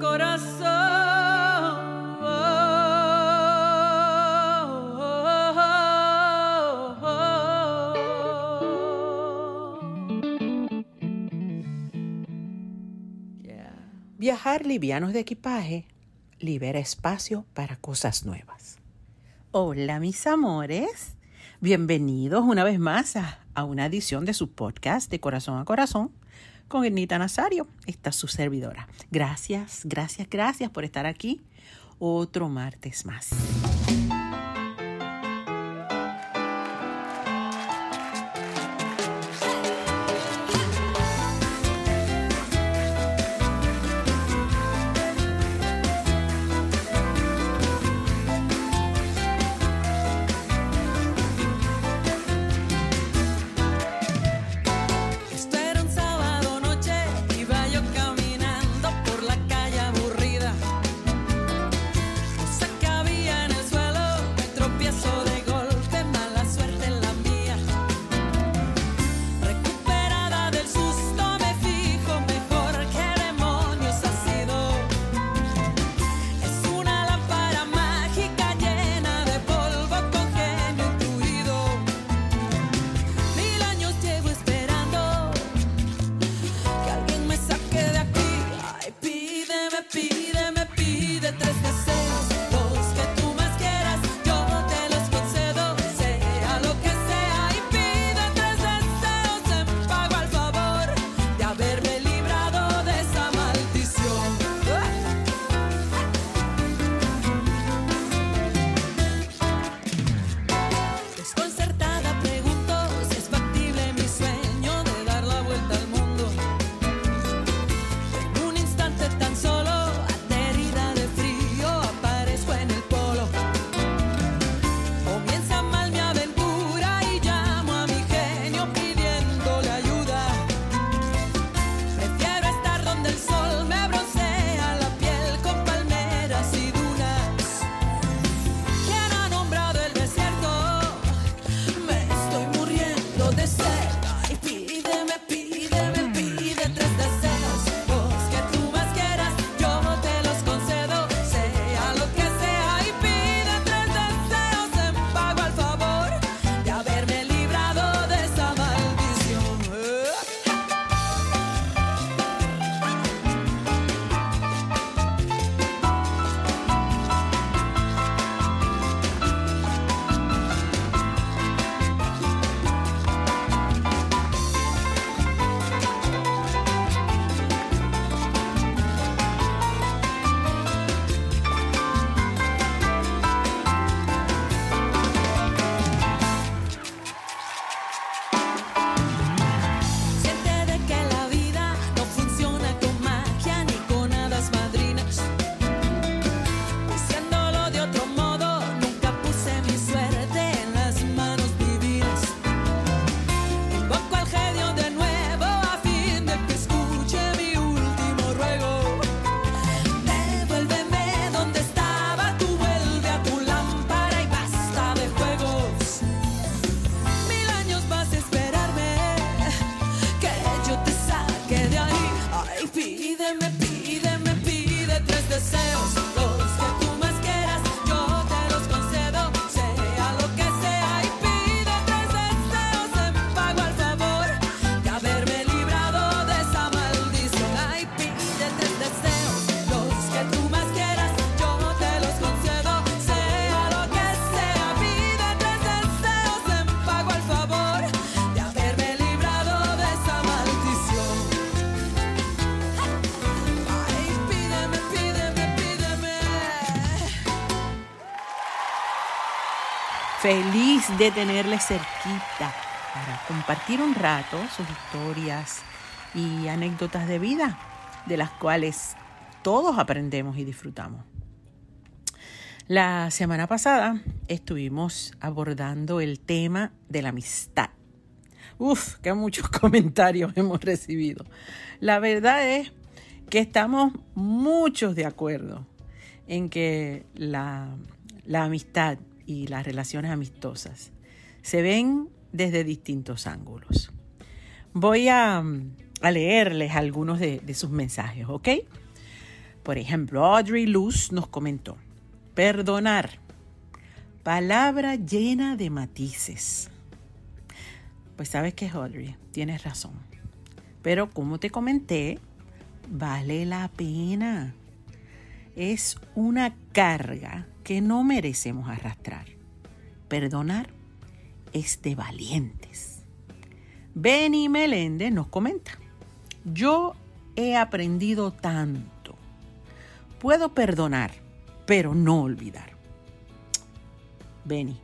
corazón. Viajar livianos de equipaje libera espacio para cosas nuevas. Hola mis amores, bienvenidos una vez más a, una edición de su podcast de Corazón a Corazón con Ernita Nazario, esta su servidora. Gracias, gracias, gracias por estar aquí otro martes más. Feliz de tenerle cerquita para compartir un rato sus historias y anécdotas de vida, de las cuales todos aprendemos y disfrutamos. La semana pasada estuvimos abordando el tema de la amistad. Uf, que muchos comentarios hemos recibido. La verdad es que estamos muchos de acuerdo en que la, la amistad y las relaciones amistosas se ven desde distintos ángulos. Voy a, leerles algunos de, sus mensajes, ¿ok? Por ejemplo, Audrey Luz nos comentó, perdonar, palabra llena de matices. Pues sabes que Audrey, tienes razón. Pero como te comenté, vale la pena. Es una carga que no merecemos arrastrar. Perdonar es de valientes. Benny Meléndez nos comenta, yo he aprendido tanto. Puedo perdonar, pero no olvidar. Benny,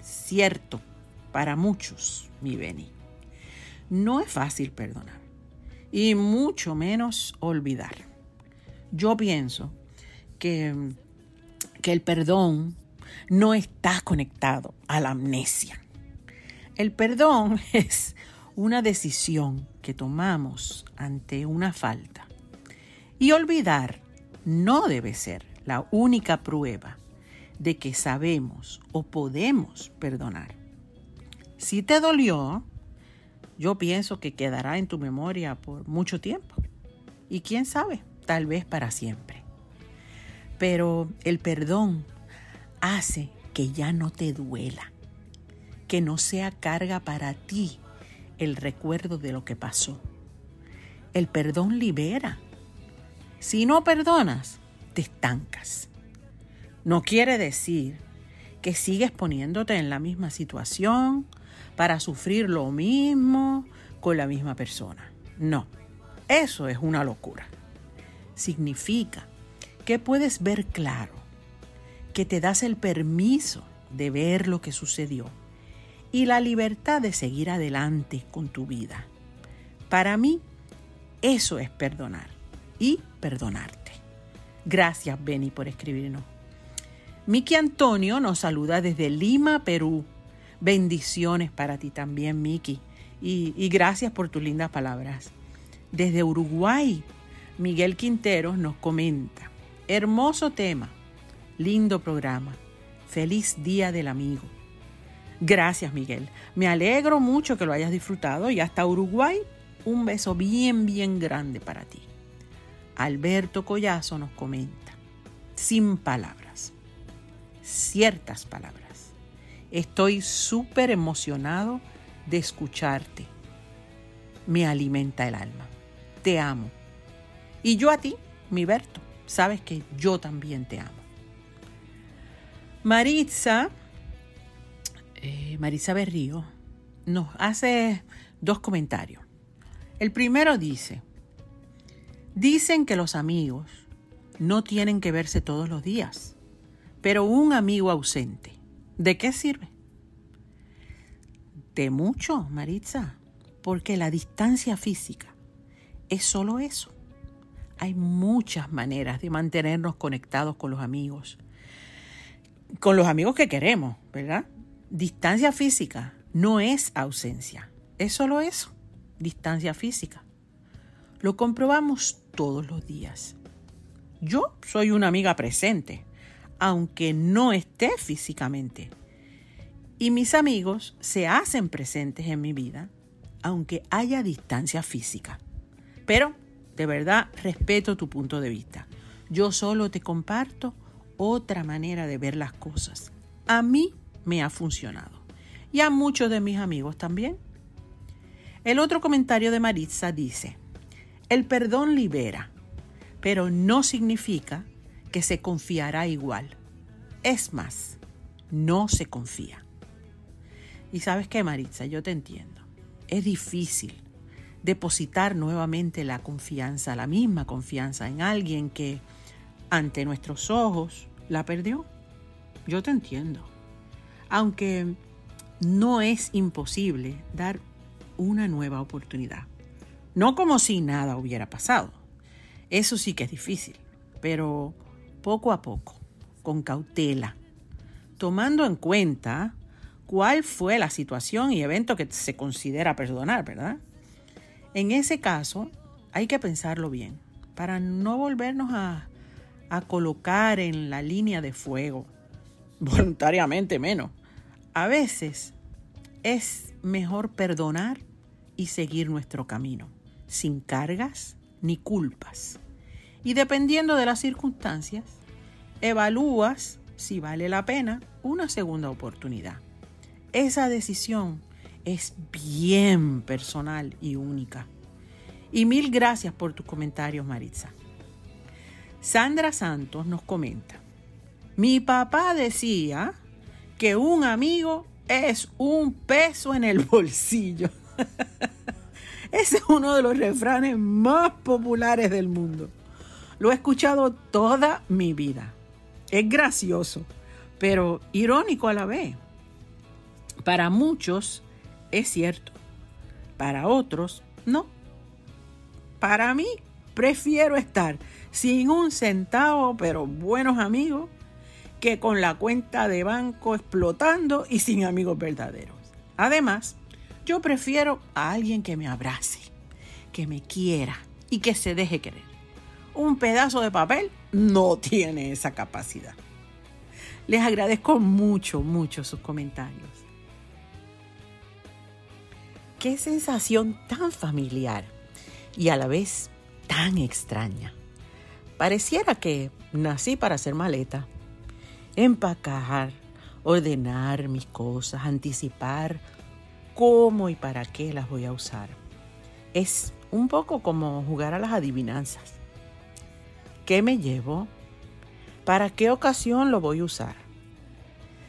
cierto, para muchos, mi Benny, no es fácil perdonar y mucho menos olvidar. Yo pienso que, que el perdón no está conectado a la amnesia. El perdón es una decisión que tomamos ante una falta. Y olvidar no debe ser la única prueba de que sabemos o podemos perdonar. Si te dolió, yo pienso que quedará en tu memoria por mucho tiempo. Y quién sabe, tal vez para siempre. Pero el perdón hace que ya no te duela, que no sea carga para ti el recuerdo de lo que pasó. El perdón libera. Si no perdonas, te estancas. No quiere decir que sigues poniéndote en la misma situación para sufrir lo mismo con la misma persona. No, eso es una locura. Significa que puedes ver claro, que te das el permiso de ver lo que sucedió y la libertad de seguir adelante con tu vida. Para mí, eso es perdonar y perdonarte. Gracias, Benny, por escribirnos. Miki Antonio nos saluda desde Lima, Perú. Bendiciones para ti también, Miki. Y, y gracias por tus lindas palabras. Desde Uruguay, Miguel Quinteros nos comenta. Hermoso tema, lindo programa. Feliz Día del Amigo. Gracias, Miguel. Me alegro mucho que lo hayas disfrutado y hasta Uruguay, un beso bien, bien grande para ti. Alberto Collazo nos comenta, sin palabras, ciertas palabras. Estoy súper emocionado de escucharte. Me alimenta el alma. Te amo. Y yo a ti, mi Berto, sabes que yo también te amo. Maritza eh, Marisa Berrío nos hace dos comentarios. El primero dice, dicen que los amigos no tienen que verse todos los días, pero un amigo ausente, ¿de qué sirve? De mucho, Maritza, porque la distancia física es solo eso. Hay muchas maneras de mantenernos conectados con los amigos, con los amigos que queremos, ¿verdad? Distancia física no es ausencia, es solo eso, distancia física. Lo comprobamos todos los días. Yo soy una amiga presente, aunque no esté físicamente. Y mis amigos se hacen presentes en mi vida, aunque haya distancia física. Pero, de verdad, respeto tu punto de vista. Yo solo te comparto otra manera de ver las cosas. A mí me ha funcionado. Y a muchos de mis amigos también. El otro comentario de Maritza dice, el perdón libera, pero no significa que se confiará igual. Es más, no se confía. Y sabes qué, Maritza, yo te entiendo. Es difícil depositar nuevamente la confianza, la misma confianza en alguien que ante nuestros ojos la perdió. Yo te entiendo aunque no es imposible dar una nueva oportunidad. No como si nada hubiera pasado. Eso sí que es difícil, pero poco a poco, con cautela, tomando en cuenta cuál fue la situación y evento que se considera perdonar, ¿verdad? En ese caso, hay que pensarlo bien para no volvernos a, a colocar en la línea de fuego, voluntariamente menos, a veces es mejor perdonar y seguir nuestro camino, sin cargas ni culpas. y dependiendo de las circunstancias, evalúas si vale la pena una segunda oportunidad. Esa decisión es bien personal y única. Y mil gracias por tus comentarios, Maritza. Sandra Santos nos comenta, mi papá decía que un amigo es un peso en el bolsillo. Ese es uno de los refranes más populares del mundo. Lo he escuchado toda mi vida. Es gracioso, pero irónico a la vez. Para muchos es cierto, para otros no. Para mí prefiero estar sin un centavo, pero buenos amigos, que con la cuenta de banco explotando y sin amigos verdaderos. Además, yo prefiero a alguien que me abrace, que me quiera y que se deje querer. Un pedazo de papel no tiene esa capacidad. Les agradezco mucho, mucho sus comentarios. Qué sensación tan familiar y a la vez tan extraña. Pareciera que nací para hacer maleta, empacar, ordenar mis cosas, anticipar cómo y para qué las voy a usar. Es un poco como jugar a las adivinanzas. ¿Qué me llevo? ¿Para qué ocasión lo voy a usar?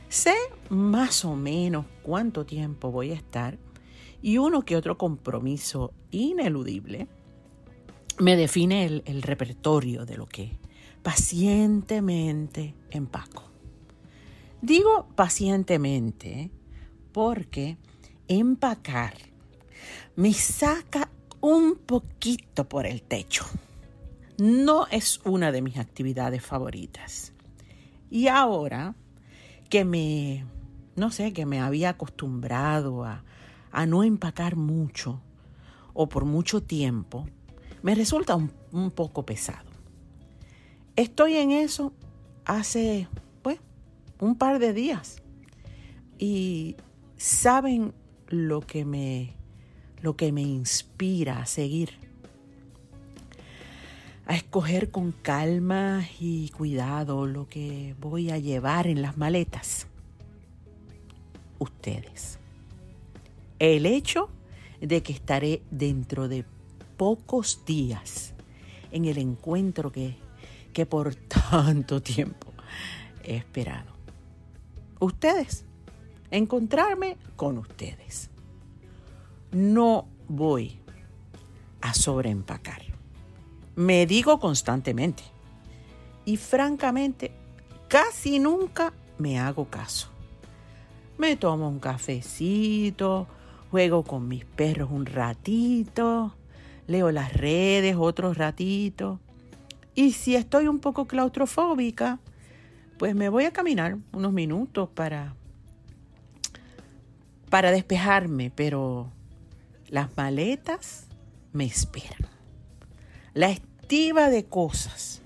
Sé más o menos cuánto tiempo voy a estar y uno que otro compromiso ineludible me define el, repertorio de lo que pacientemente empaco. Digo pacientemente porque empacar me saca un poquito por el techo. No es una de mis actividades favoritas. Y ahora que me, no sé, que me había acostumbrado a, a no empacar mucho o por mucho tiempo, me resulta un, poco pesado. Estoy en eso hace un par de días. Y saben lo que me lo que me inspira a seguir. A escoger con calma y cuidado lo que voy a llevar en las maletas. Ustedes. El hecho de que estaré dentro de pocos días en el encuentro que, que por tanto tiempo he esperado ustedes, encontrarme con ustedes. No voy a sobreempacar. Me digo constantemente y francamente casi nunca me hago caso. Me tomo un cafecito, juego con mis perros un ratito, leo las redes otro ratito. Y si estoy un poco claustrofóbica, pues me voy a caminar unos minutos para, para despejarme, pero las maletas me esperan. La estiva de cosas,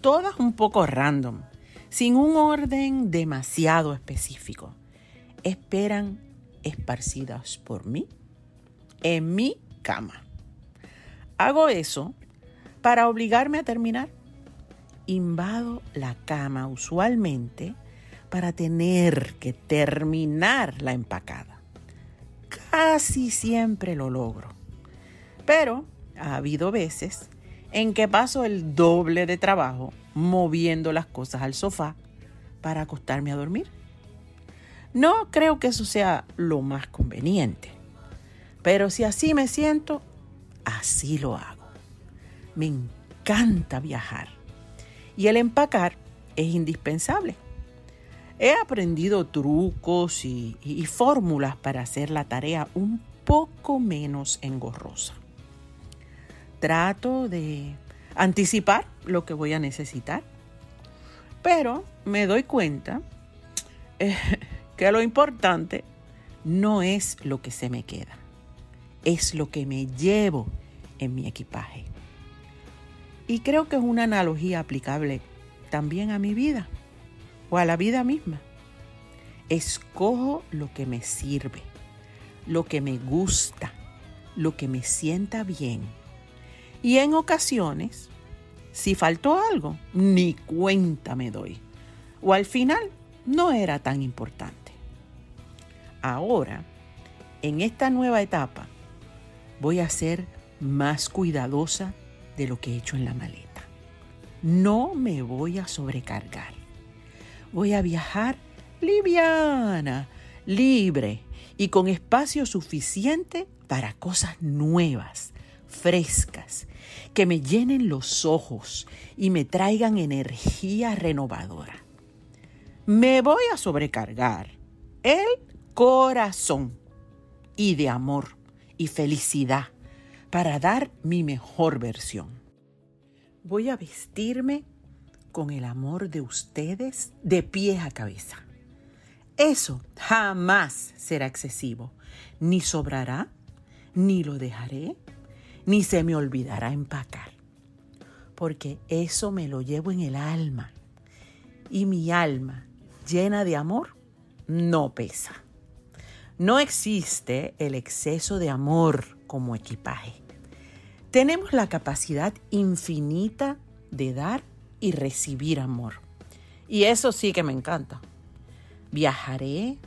todas un poco random, sin un orden demasiado específico, esperan esparcidas por mí en mi cama. Hago eso para obligarme a terminar invado la cama usualmente para tener que terminar la empacada. Casi siempre lo logro. Pero ha habido veces en que paso el doble de trabajo moviendo las cosas al sofá para acostarme a dormir. No creo que eso sea lo más conveniente, pero si así me siento, así lo hago. Me encanta viajar y el empacar es indispensable. He aprendido trucos y, fórmulas para hacer la tarea un poco menos engorrosa. Trato de anticipar lo que voy a necesitar, pero me doy cuenta eh, que lo importante no es lo que se me queda, es lo que me llevo en mi equipaje. Y creo que es una analogía aplicable también a mi vida o a la vida misma. Escojo lo que me sirve, lo que me gusta, lo que me sienta bien. Y en ocasiones Si faltó algo, ni cuenta me doy. O al final, no era tan importante. Ahora, en esta nueva etapa, voy a ser más cuidadosa de lo que he hecho en la maleta. No me voy a sobrecargar. Voy a viajar liviana, libre y con espacio suficiente para cosas nuevas, frescas, que me llenen los ojos y me traigan energía renovadora. Me voy a sobrecargar el corazón y de amor y felicidad para dar mi mejor versión. Voy a vestirme con el amor de ustedes de pies a cabeza. Eso jamás será excesivo, ni sobrará, ni lo dejaré, ni se me olvidará empacar, porque eso me lo llevo en el alma, y mi alma llena de amor no pesa. No existe el exceso de amor como equipaje. Tenemos la capacidad infinita de dar y recibir amor. Y eso sí que me encanta. Viajaré,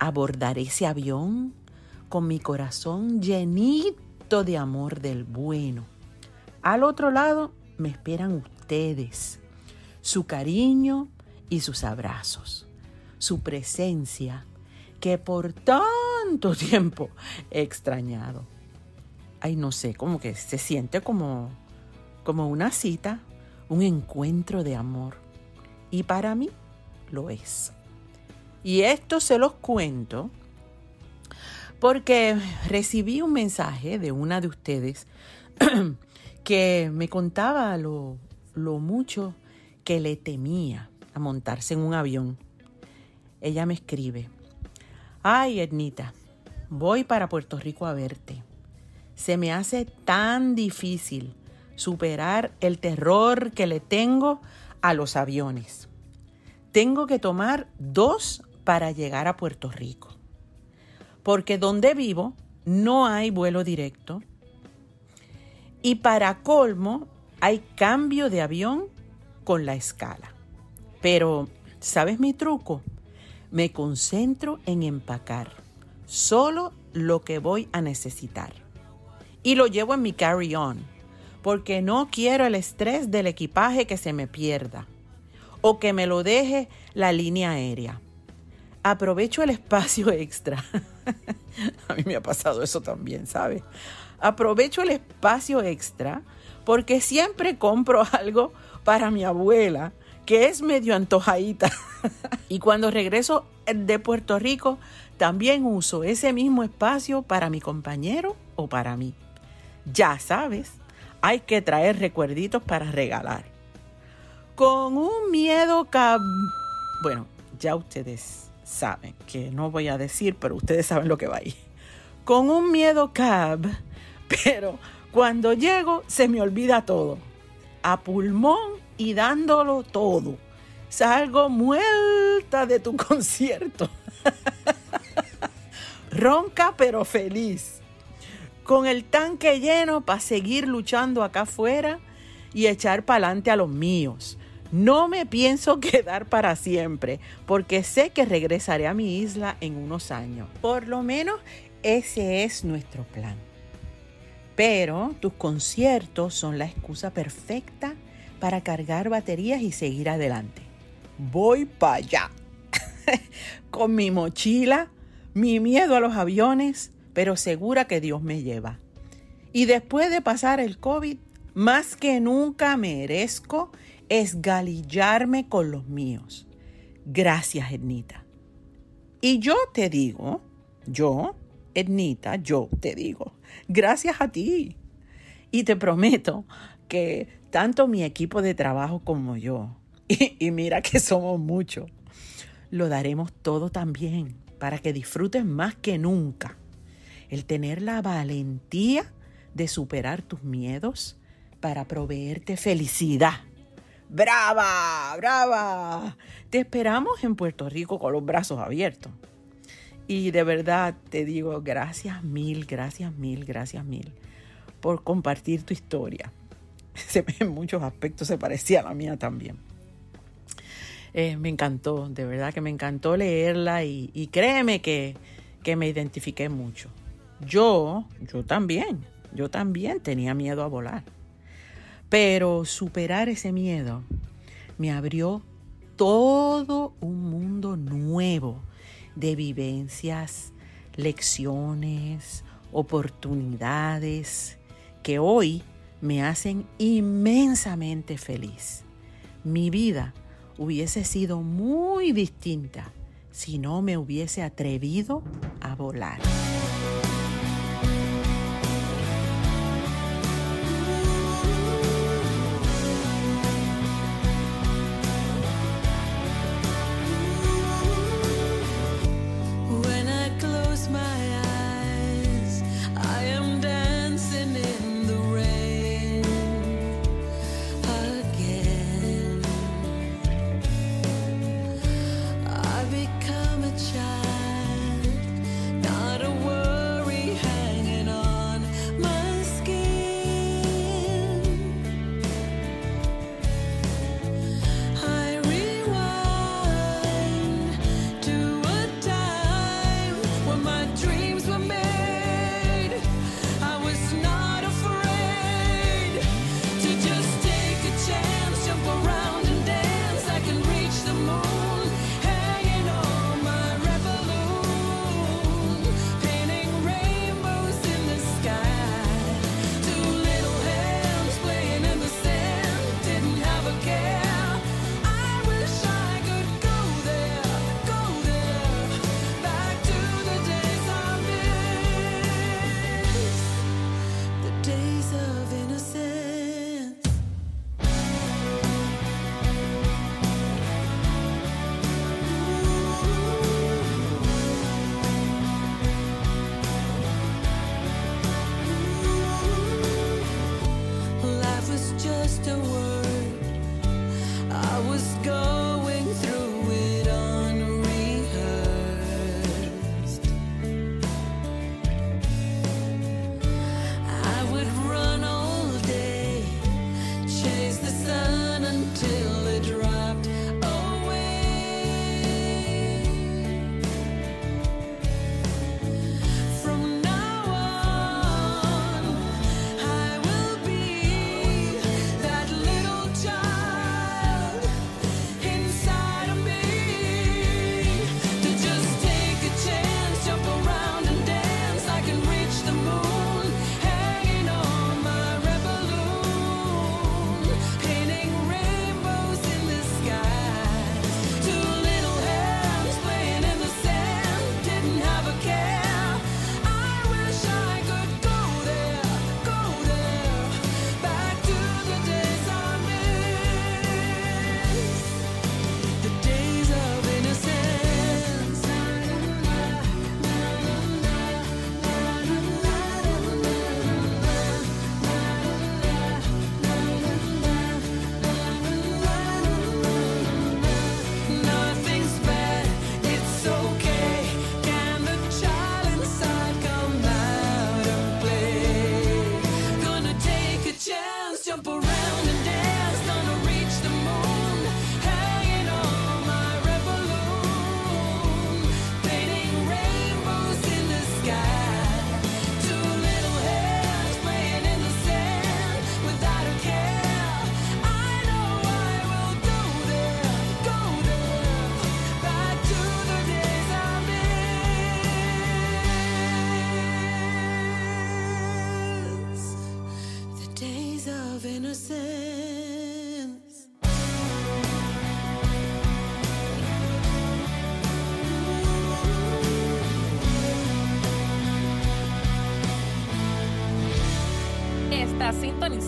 abordaré ese avión con mi corazón llenito de amor del bueno. Al otro lado me esperan ustedes, su cariño y sus abrazos, su presencia que por tanto tiempo he extrañado. Ay, no sé, como que se siente como, como una cita, un encuentro de amor. Y para mí lo es. Y esto se los cuento porque recibí un mensaje de una de ustedes que me contaba lo, lo mucho que le temía a montarse en un avión. Ella me escribe, ay Ednita, voy para Puerto Rico a verte. Se me hace tan difícil superar el terror que le tengo a los aviones. Tengo que tomar dos para llegar a Puerto Rico. Porque donde vivo no hay vuelo directo. Y para colmo hay cambio de avión con la escala. Pero, ¿sabes mi truco? Me concentro en empacar solo lo que voy a necesitar. Y lo llevo en mi carry-on, porque no quiero el estrés del equipaje que se me pierda o que me lo deje la línea aérea aprovecho el espacio extra. A mí me ha pasado eso también, ¿sabes? Aprovecho el espacio extra porque siempre compro algo para mi abuela, que es medio antojadita. y cuando regreso de Puerto Rico, también uso ese mismo espacio para mi compañero o para mí. Ya sabes, hay que traer recuerditos para regalar. Con un miedo cab... Bueno, ya ustedes saben, que no voy a decir, pero ustedes saben lo que va ahí. Con un miedo cab, pero cuando llego se me olvida todo. A pulmón y dándolo todo. Salgo muerta de tu concierto. Ronca pero feliz. Con el tanque lleno para seguir luchando acá afuera y echar para adelante a los míos. No me pienso quedar para siempre, porque sé que regresaré a mi isla en unos años. Por lo menos ese es nuestro plan. Pero tus conciertos son la excusa perfecta para cargar baterías y seguir adelante. Voy para allá. Con mi mochila, mi miedo a los aviones, pero segura que Dios me lleva. Y después de pasar el COVID, más que nunca merezco esgalillarme con los míos. Gracias, Ednita. Y yo te digo, yo, Ednita, yo te digo, gracias a ti. Y te prometo que tanto mi equipo de trabajo como yo, y, mira que somos muchos, lo daremos todo también para que disfrutes más que nunca el tener la valentía de superar tus miedos para proveerte felicidad brava, brava. Te esperamos en Puerto Rico con los brazos abiertos. Y de verdad te digo gracias mil, gracias mil, gracias mil por compartir tu historia. en muchos aspectos se parecía a la mía también. Eh, me encantó, de verdad que me encantó leerla y, créeme que, que me identifiqué mucho. Yo, yo también, yo también tenía miedo a volar. Pero superar ese miedo me abrió todo un mundo nuevo de vivencias, lecciones, oportunidades que hoy me hacen inmensamente feliz. Mi vida hubiese sido muy distinta si no me hubiese atrevido a volar. just go.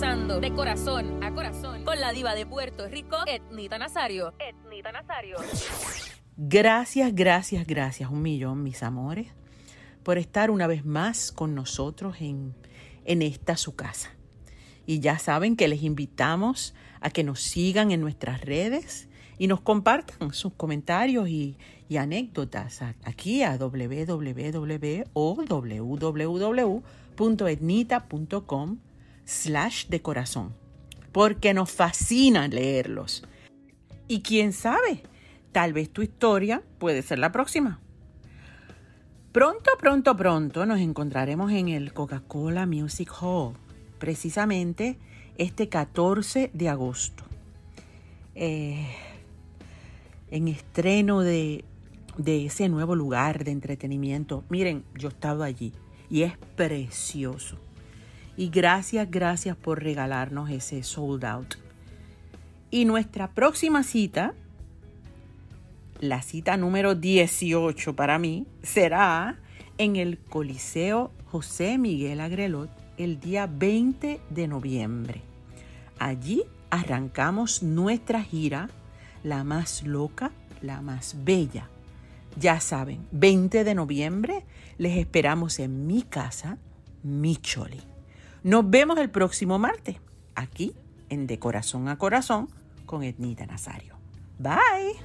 De corazón a corazón con la diva de Puerto Rico, Etnita Nazario. Etnita Nazario. Gracias, gracias, gracias un millón, mis amores, por estar una vez más con nosotros en, en esta su casa. Y ya saben que les invitamos a que nos sigan en nuestras redes y nos compartan sus comentarios y, y anécdotas aquí a www o www.etnita.com slash de corazón. porque nos fascina leerlos. Y quién sabe, tal vez tu historia puede ser la próxima. Pronto, pronto, pronto nos encontraremos en el Coca-Cola Music Hall, precisamente este 14 de agosto. Eh, en estreno de, de ese nuevo lugar de entretenimiento. Miren, yo he estado allí y es precioso. Y gracias, gracias por regalarnos ese sold out. Y nuestra próxima cita, la cita número 18 para mí, será en el Coliseo José Miguel Agrelot el día 20 de noviembre. Allí arrancamos nuestra gira, la más loca, la más bella. Ya saben, 20 de noviembre les esperamos en mi casa, mi choli. Nos vemos el próximo martes, aquí en De Corazón a Corazón con Ednita Nazario. Bye.